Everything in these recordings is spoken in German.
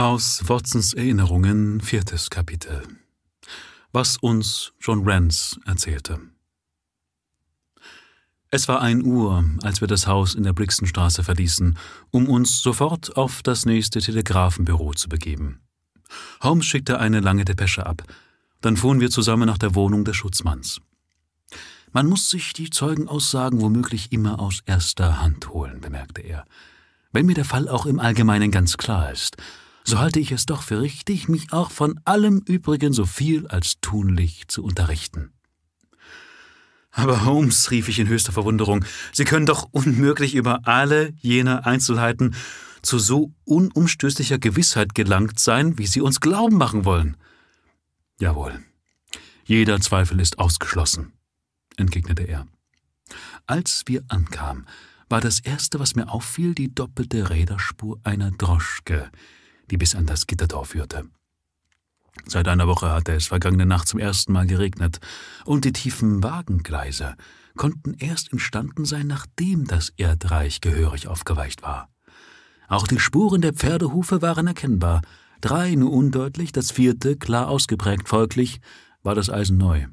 Aus Watsons Erinnerungen, viertes Kapitel. Was uns John Rance erzählte. Es war ein Uhr, als wir das Haus in der Brixtonstraße verließen, um uns sofort auf das nächste Telegrafenbüro zu begeben. Holmes schickte eine lange Depesche ab. Dann fuhren wir zusammen nach der Wohnung des Schutzmanns. Man muss sich die Zeugenaussagen womöglich immer aus erster Hand holen, bemerkte er. Wenn mir der Fall auch im Allgemeinen ganz klar ist, so halte ich es doch für richtig, mich auch von allem übrigen so viel als tunlich zu unterrichten. Aber Holmes, rief ich in höchster Verwunderung, Sie können doch unmöglich über alle jene Einzelheiten zu so unumstößlicher Gewissheit gelangt sein, wie Sie uns glauben machen wollen. Jawohl, jeder Zweifel ist ausgeschlossen, entgegnete er. Als wir ankamen, war das Erste, was mir auffiel, die doppelte Räderspur einer Droschke, die bis an das Gitterdorf führte. Seit einer Woche hatte es vergangene Nacht zum ersten Mal geregnet, und die tiefen Wagengleise konnten erst entstanden sein, nachdem das Erdreich gehörig aufgeweicht war. Auch die Spuren der Pferdehufe waren erkennbar, drei nur undeutlich, das vierte klar ausgeprägt, folglich war das Eisen neu.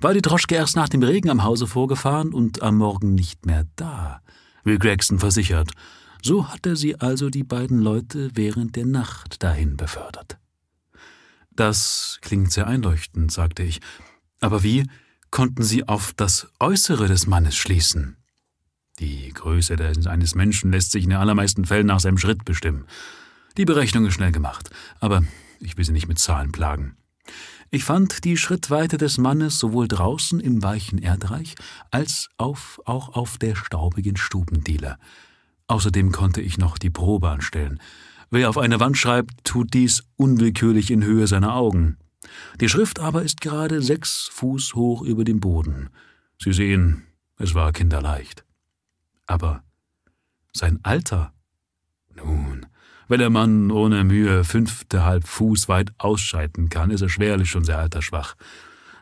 War die Droschke erst nach dem Regen am Hause vorgefahren und am Morgen nicht mehr da, wie Gregson versichert, so hatte sie also die beiden Leute während der Nacht dahin befördert. Das klingt sehr einleuchtend, sagte ich. Aber wie konnten Sie auf das Äußere des Mannes schließen? Die Größe eines Menschen lässt sich in den allermeisten Fällen nach seinem Schritt bestimmen. Die Berechnung ist schnell gemacht, aber ich will Sie nicht mit Zahlen plagen. Ich fand die Schrittweite des Mannes sowohl draußen im weichen Erdreich als auf, auch auf der staubigen Stubendiele. Außerdem konnte ich noch die Probe anstellen. Wer auf eine Wand schreibt, tut dies unwillkürlich in Höhe seiner Augen. Die Schrift aber ist gerade sechs Fuß hoch über dem Boden. Sie sehen, es war kinderleicht. Aber sein Alter? Nun, wenn der Mann ohne Mühe fünftehalb Fuß weit ausscheiden kann, ist er schwerlich schon sehr altersschwach.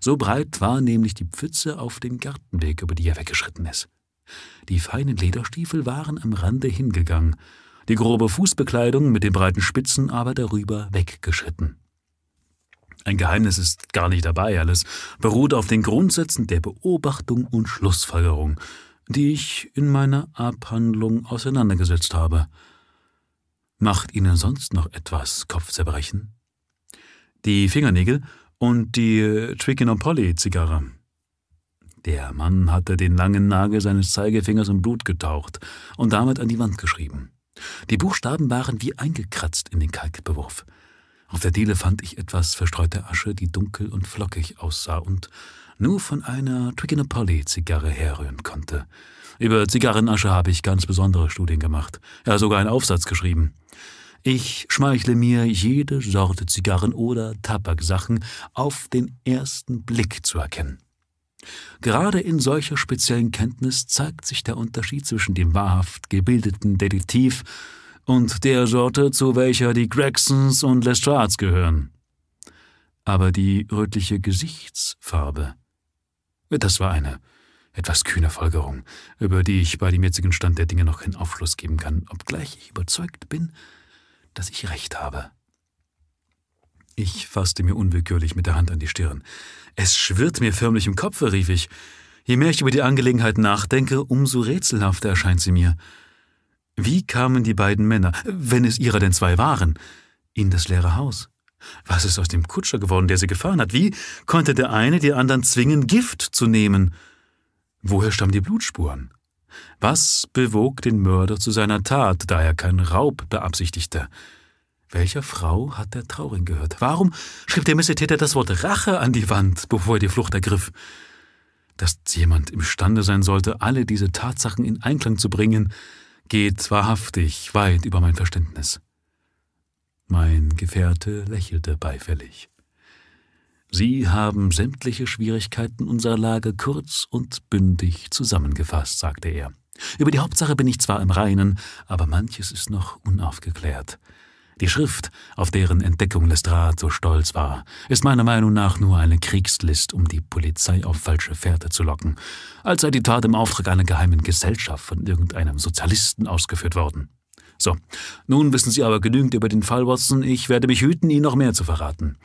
So breit war nämlich die Pfütze auf dem Gartenweg, über die er weggeschritten ist. Die feinen Lederstiefel waren am Rande hingegangen, die grobe Fußbekleidung mit den breiten Spitzen aber darüber weggeschritten. Ein Geheimnis ist gar nicht dabei, alles beruht auf den Grundsätzen der Beobachtung und Schlussfolgerung, die ich in meiner Abhandlung auseinandergesetzt habe. Macht Ihnen sonst noch etwas Kopfzerbrechen? Die Fingernägel und die Trichinopoly-Zigarre. Der Mann hatte den langen Nagel seines Zeigefingers in Blut getaucht und damit an die Wand geschrieben. Die Buchstaben waren wie eingekratzt in den Kalkbewurf. Auf der Diele fand ich etwas verstreute Asche, die dunkel und flockig aussah und nur von einer Trichinopoly-Zigarre herrühren konnte. Über Zigarrenasche habe ich ganz besondere Studien gemacht, ja sogar einen Aufsatz geschrieben. Ich schmeichle mir jede Sorte Zigarren oder Tabaksachen auf den ersten Blick zu erkennen. Gerade in solcher speziellen Kenntnis zeigt sich der Unterschied zwischen dem wahrhaft gebildeten Detektiv und der Sorte, zu welcher die Gregsons und Lestrades gehören. Aber die rötliche Gesichtsfarbe, das war eine etwas kühne Folgerung, über die ich bei dem jetzigen Stand der Dinge noch keinen Aufschluss geben kann, obgleich ich überzeugt bin, dass ich recht habe. Ich fasste mir unwillkürlich mit der Hand an die Stirn. Es schwirrt mir förmlich im Kopfe, rief ich. Je mehr ich über die Angelegenheit nachdenke, umso rätselhafter erscheint sie mir. Wie kamen die beiden Männer, wenn es ihrer denn zwei waren, in das leere Haus? Was ist aus dem Kutscher geworden, der sie gefahren hat? Wie konnte der eine die anderen zwingen, Gift zu nehmen? Woher stammen die Blutspuren? Was bewog den Mörder zu seiner Tat, da er keinen Raub beabsichtigte? Welcher Frau hat der Trauring gehört? Warum schrieb der Missetäter das Wort Rache an die Wand, bevor er die Flucht ergriff? Dass jemand imstande sein sollte, alle diese Tatsachen in Einklang zu bringen, geht wahrhaftig weit über mein Verständnis. Mein Gefährte lächelte beifällig. Sie haben sämtliche Schwierigkeiten unserer Lage kurz und bündig zusammengefasst, sagte er. Über die Hauptsache bin ich zwar im Reinen, aber manches ist noch unaufgeklärt. Die Schrift, auf deren Entdeckung Lestrade so stolz war, ist meiner Meinung nach nur eine Kriegslist, um die Polizei auf falsche Fährte zu locken, als sei die Tat im Auftrag einer geheimen Gesellschaft von irgendeinem Sozialisten ausgeführt worden. So, nun wissen Sie aber genügend über den Fall, Watson. Ich werde mich hüten, Ihnen noch mehr zu verraten.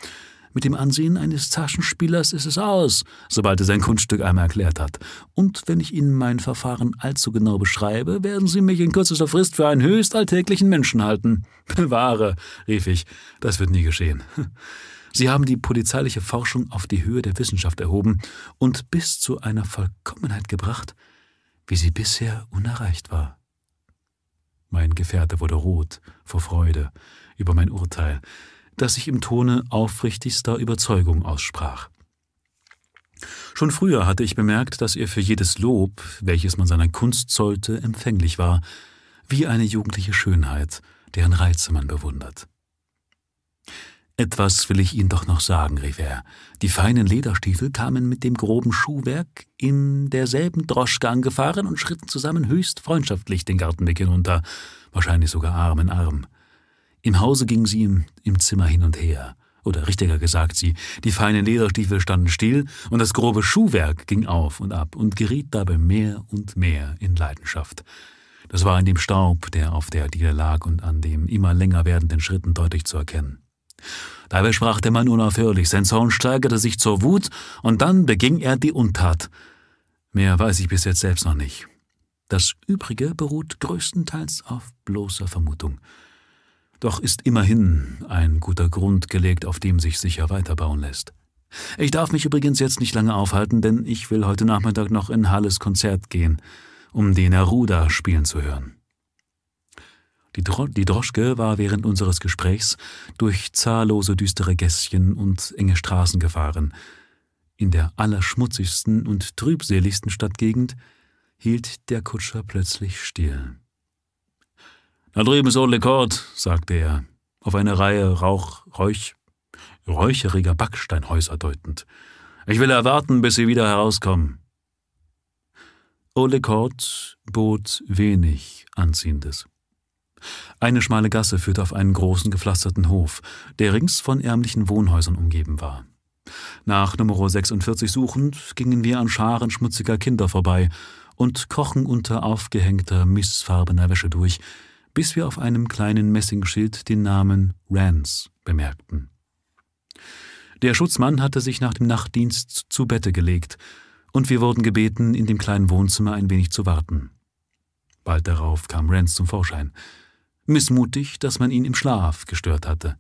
Mit dem Ansehen eines Taschenspielers ist es aus, sobald er sein Kunststück einmal erklärt hat. Und wenn ich Ihnen mein Verfahren allzu genau beschreibe, werden Sie mich in kürzester Frist für einen höchst alltäglichen Menschen halten. Bewahre, rief ich, das wird nie geschehen. Sie haben die polizeiliche Forschung auf die Höhe der Wissenschaft erhoben und bis zu einer Vollkommenheit gebracht, wie sie bisher unerreicht war. Mein Gefährte wurde rot vor Freude über mein Urteil, das ich im Tone aufrichtigster Überzeugung aussprach. Schon früher hatte ich bemerkt, dass er für jedes Lob, welches man seiner Kunst zollte, empfänglich war, wie eine jugendliche Schönheit, deren Reize man bewundert. Etwas will ich Ihnen doch noch sagen, rief er. Die feinen Lederstiefel kamen mit dem groben Schuhwerk in derselben Droschke angefahren und schritten zusammen höchst freundschaftlich den Gartenweg hinunter, wahrscheinlich sogar Arm in Arm. Im Hause gingen sie im, im Zimmer hin und her. Oder richtiger gesagt, sie, die feinen Lederstiefel standen still und das grobe Schuhwerk ging auf und ab und geriet dabei mehr und mehr in Leidenschaft. Das war in dem Staub, der auf der Diele lag und an dem immer länger werdenden Schritten deutlich zu erkennen. Dabei sprach der Mann unaufhörlich, sein Zorn steigerte sich zur Wut, und dann beging er die Untat. Mehr weiß ich bis jetzt selbst noch nicht. Das Übrige beruht größtenteils auf bloßer Vermutung. Doch ist immerhin ein guter Grund gelegt, auf dem sich sicher weiterbauen lässt. Ich darf mich übrigens jetzt nicht lange aufhalten, denn ich will heute Nachmittag noch in Halles Konzert gehen, um den Neruda spielen zu hören. Die, Dro die Droschke war während unseres Gesprächs durch zahllose düstere Gässchen und enge Straßen gefahren. In der allerschmutzigsten und trübseligsten Stadtgegend hielt der Kutscher plötzlich still. Da drüben ist Old Court, sagte er, auf eine Reihe Rauch, Räuch, räucheriger Backsteinhäuser deutend. Ich will erwarten, bis Sie wieder herauskommen. Ole Court bot wenig Anziehendes. Eine schmale Gasse führte auf einen großen gepflasterten Hof, der rings von ärmlichen Wohnhäusern umgeben war. Nach Nummer 46 suchend gingen wir an Scharen schmutziger Kinder vorbei und krochen unter aufgehängter, missfarbener Wäsche durch, bis wir auf einem kleinen Messingschild den Namen Rance bemerkten. Der Schutzmann hatte sich nach dem Nachtdienst zu Bette gelegt, und wir wurden gebeten, in dem kleinen Wohnzimmer ein wenig zu warten. Bald darauf kam Rance zum Vorschein missmutig, dass man ihn im Schlaf gestört hatte.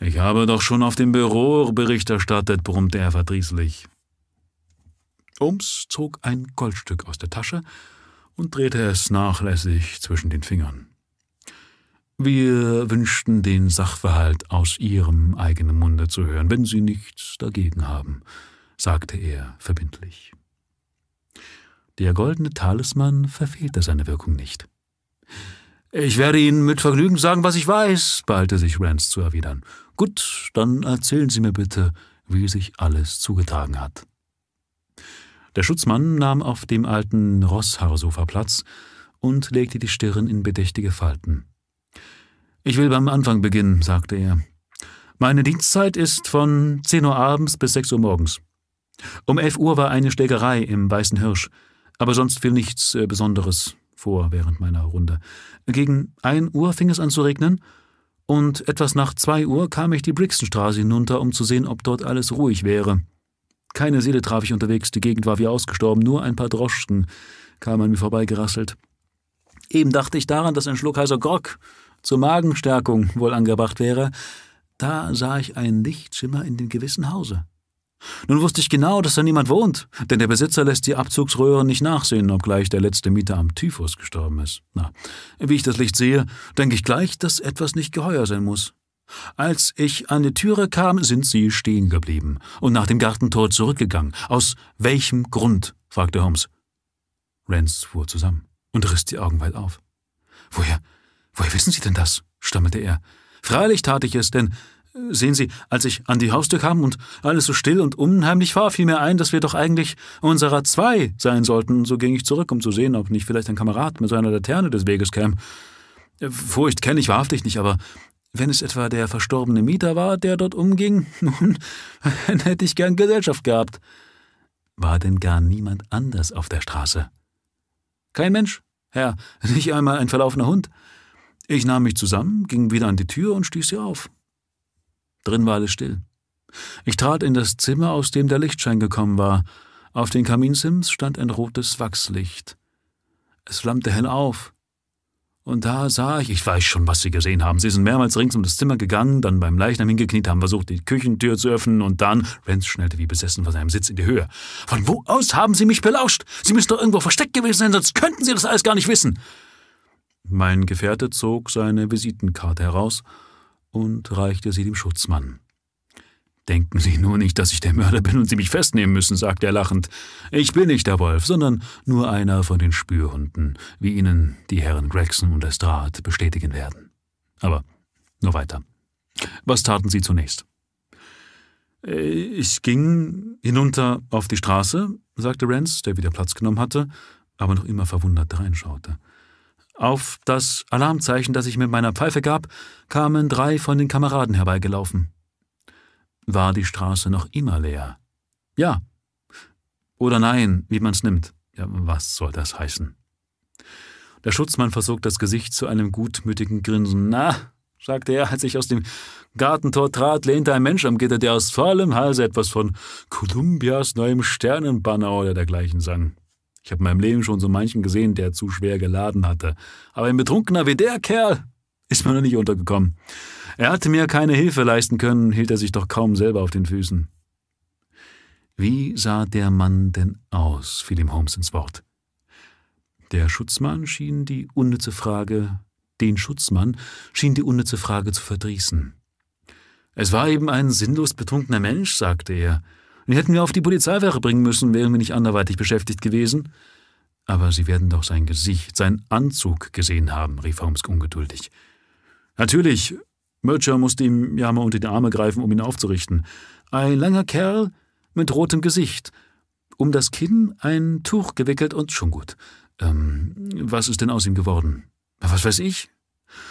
Ich habe doch schon auf dem Büro Bericht erstattet, brummte er verdrießlich. Ums zog ein Goldstück aus der Tasche und drehte es nachlässig zwischen den Fingern. Wir wünschten den Sachverhalt aus Ihrem eigenen Munde zu hören, wenn Sie nichts dagegen haben, sagte er verbindlich. Der goldene Talisman verfehlte seine Wirkung nicht. Ich werde Ihnen mit Vergnügen sagen, was ich weiß, beeilte sich Rance zu erwidern. Gut, dann erzählen Sie mir bitte, wie sich alles zugetragen hat. Der Schutzmann nahm auf dem alten Rosshaarsofa Platz und legte die Stirn in bedächtige Falten. Ich will beim Anfang beginnen, sagte er. Meine Dienstzeit ist von zehn Uhr abends bis sechs Uhr morgens. Um elf Uhr war eine Schlägerei im Weißen Hirsch, aber sonst fiel nichts äh, Besonderes vor während meiner Runde. Gegen ein Uhr fing es an zu regnen, und etwas nach zwei Uhr kam ich die Brixtonstraße hinunter, um zu sehen, ob dort alles ruhig wäre. Keine Seele traf ich unterwegs, die Gegend war wie ausgestorben, nur ein paar Droschken kamen an mir vorbeigerasselt. Eben dachte ich daran, dass ein Schluck heißer Grog zur Magenstärkung wohl angebracht wäre, da sah ich einen Lichtschimmer in dem gewissen Hause. Nun wusste ich genau, dass da niemand wohnt, denn der Besitzer lässt die Abzugsröhren nicht nachsehen, obgleich der letzte Mieter am Typhus gestorben ist. Na, wie ich das Licht sehe, denke ich gleich, dass etwas nicht geheuer sein muss. Als ich an die Türe kam, sind sie stehen geblieben und nach dem Gartentor zurückgegangen. Aus welchem Grund? fragte Holmes. Rance fuhr zusammen und riss die Augen weit auf. Woher, woher wissen Sie denn das? stammelte er. Freilich tat ich es, denn Sehen Sie, als ich an die Haustür kam und alles so still und unheimlich war, fiel mir ein, dass wir doch eigentlich unserer zwei sein sollten. So ging ich zurück, um zu sehen, ob nicht vielleicht ein Kamerad mit seiner Laterne des Weges käme. Furcht kenne ich wahrhaftig nicht, aber wenn es etwa der verstorbene Mieter war, der dort umging, nun, dann hätte ich gern Gesellschaft gehabt. War denn gar niemand anders auf der Straße? Kein Mensch, Herr, nicht einmal ein verlaufener Hund. Ich nahm mich zusammen, ging wieder an die Tür und stieß sie auf. Drin war alles still. Ich trat in das Zimmer, aus dem der Lichtschein gekommen war. Auf den Kaminsims stand ein rotes Wachslicht. Es flammte hell auf. Und da sah ich, ich weiß schon, was Sie gesehen haben. Sie sind mehrmals rings um das Zimmer gegangen, dann beim Leichnam hingekniet, haben versucht, die Küchentür zu öffnen und dann, Renz schnellte wie besessen von seinem Sitz in die Höhe. Von wo aus haben Sie mich belauscht? Sie müssen doch irgendwo versteckt gewesen sein, sonst könnten Sie das alles gar nicht wissen. Mein Gefährte zog seine Visitenkarte heraus und reichte sie dem Schutzmann. Denken Sie nur nicht, dass ich der Mörder bin und Sie mich festnehmen müssen, sagte er lachend. Ich bin nicht der Wolf, sondern nur einer von den Spürhunden, wie Ihnen die Herren Gregson und Lestrade bestätigen werden. Aber nur weiter. Was taten Sie zunächst? Äh, ich ging hinunter auf die Straße, sagte Rance, der wieder Platz genommen hatte, aber noch immer verwundert reinschaute. Auf das Alarmzeichen, das ich mit meiner Pfeife gab, kamen drei von den Kameraden herbeigelaufen. War die Straße noch immer leer? Ja. Oder nein, wie man's nimmt. Ja, was soll das heißen? Der Schutzmann versog das Gesicht zu einem gutmütigen Grinsen. Na, sagte er, als ich aus dem Gartentor trat, lehnte ein Mensch am Gitter, der aus vollem Halse etwas von Kolumbias neuem Sternenbanner oder dergleichen sang. Ich habe in meinem Leben schon so manchen gesehen, der zu schwer geladen hatte. Aber ein Betrunkener wie der Kerl ist mir noch nicht untergekommen. Er hatte mir keine Hilfe leisten können, hielt er sich doch kaum selber auf den Füßen. Wie sah der Mann denn aus? fiel ihm Holmes ins Wort. Der Schutzmann schien die unnütze Frage, den Schutzmann schien die unnütze Frage zu verdrießen. Es war eben ein sinnlos betrunkener Mensch, sagte er. Den hätten wir auf die Polizeiwache bringen müssen, wären wir nicht anderweitig beschäftigt gewesen. Aber Sie werden doch sein Gesicht, sein Anzug gesehen haben, rief Holmes ungeduldig. Natürlich, Murcher musste ihm ja mal unter die Arme greifen, um ihn aufzurichten. Ein langer Kerl mit rotem Gesicht, um das Kinn ein Tuch gewickelt und schon gut. Ähm, was ist denn aus ihm geworden? Was weiß ich?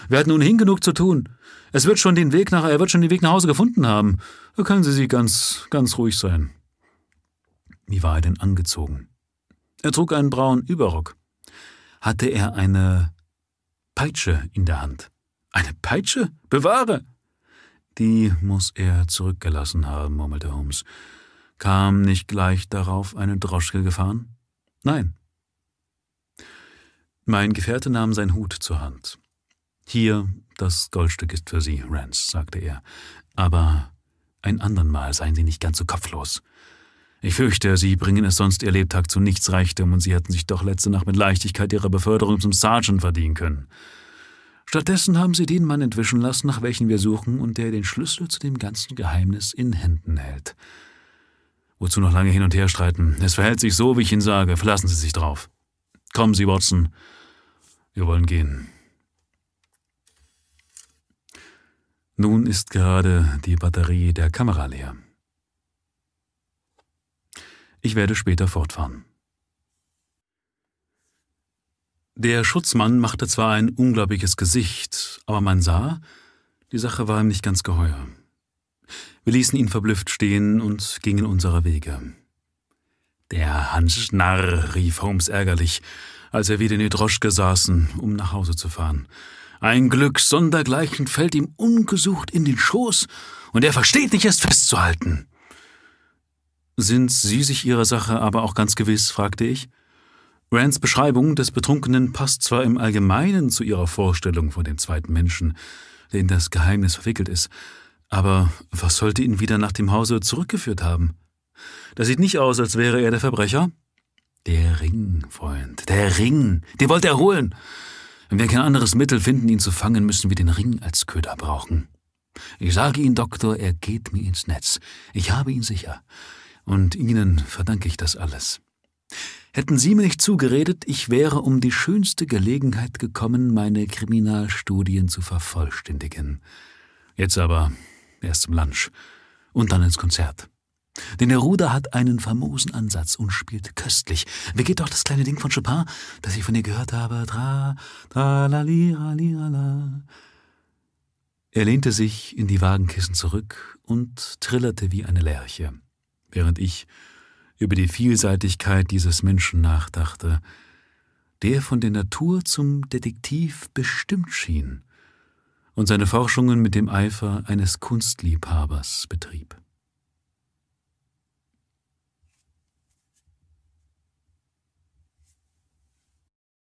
Wir hatten ohnehin genug zu tun. Es wird schon den Weg nach, er wird schon den Weg nach Hause gefunden haben. Da können Sie sich ganz, ganz ruhig sein. Wie war er denn angezogen? Er trug einen braunen Überrock. Hatte er eine Peitsche in der Hand? Eine Peitsche? Bewahre! Die muss er zurückgelassen haben, murmelte Holmes. Kam nicht gleich darauf eine Droschke gefahren? Nein. Mein Gefährte nahm sein Hut zur Hand. Hier, das Goldstück ist für Sie, Rance, sagte er. Aber ein andern Mal seien Sie nicht ganz so kopflos. Ich fürchte, Sie bringen es sonst Ihr Lebtag zu nichts Reichtum und Sie hätten sich doch letzte Nacht mit Leichtigkeit Ihre Beförderung zum Sergeant verdienen können. Stattdessen haben sie den Mann entwischen lassen, nach welchem wir suchen und der den Schlüssel zu dem ganzen Geheimnis in Händen hält. Wozu noch lange hin und her streiten? Es verhält sich so, wie ich Ihnen sage. Verlassen Sie sich drauf. Kommen Sie, Watson. Wir wollen gehen. Nun ist gerade die Batterie der Kamera leer. Ich werde später fortfahren. Der Schutzmann machte zwar ein unglaubliches Gesicht, aber man sah, die Sache war ihm nicht ganz geheuer. Wir ließen ihn verblüfft stehen und gingen unserer Wege. Der Hans Narr, rief Holmes ärgerlich, als er wieder in die Droschke saßen, um nach Hause zu fahren. Ein Glück sondergleichen fällt ihm ungesucht in den Schoß, und er versteht nicht, es festzuhalten. Sind Sie sich Ihrer Sache aber auch ganz gewiss? fragte ich. Rands Beschreibung des Betrunkenen passt zwar im Allgemeinen zu ihrer Vorstellung von dem zweiten Menschen, der in das Geheimnis verwickelt ist, aber was sollte ihn wieder nach dem Hause zurückgeführt haben? Das sieht nicht aus, als wäre er der Verbrecher. Der Ring, Freund, der Ring, den wollte er holen. Wenn wir kein anderes Mittel finden, ihn zu fangen, müssen wir den Ring als Köder brauchen. Ich sage Ihnen, Doktor, er geht mir ins Netz. Ich habe ihn sicher. Und Ihnen verdanke ich das alles. Hätten Sie mir nicht zugeredet, ich wäre um die schönste Gelegenheit gekommen, meine Kriminalstudien zu vervollständigen. Jetzt aber erst zum Lunch und dann ins Konzert. Denn der Ruder hat einen famosen Ansatz und spielt köstlich. Wie geht doch das kleine Ding von Chopin, das ich von ihr gehört habe? Tra, tra, la, li, ra, li, ra, la. Er lehnte sich in die Wagenkissen zurück und trillerte wie eine Lerche, während ich über die Vielseitigkeit dieses Menschen nachdachte, der von der Natur zum Detektiv bestimmt schien und seine Forschungen mit dem Eifer eines Kunstliebhabers betrieb.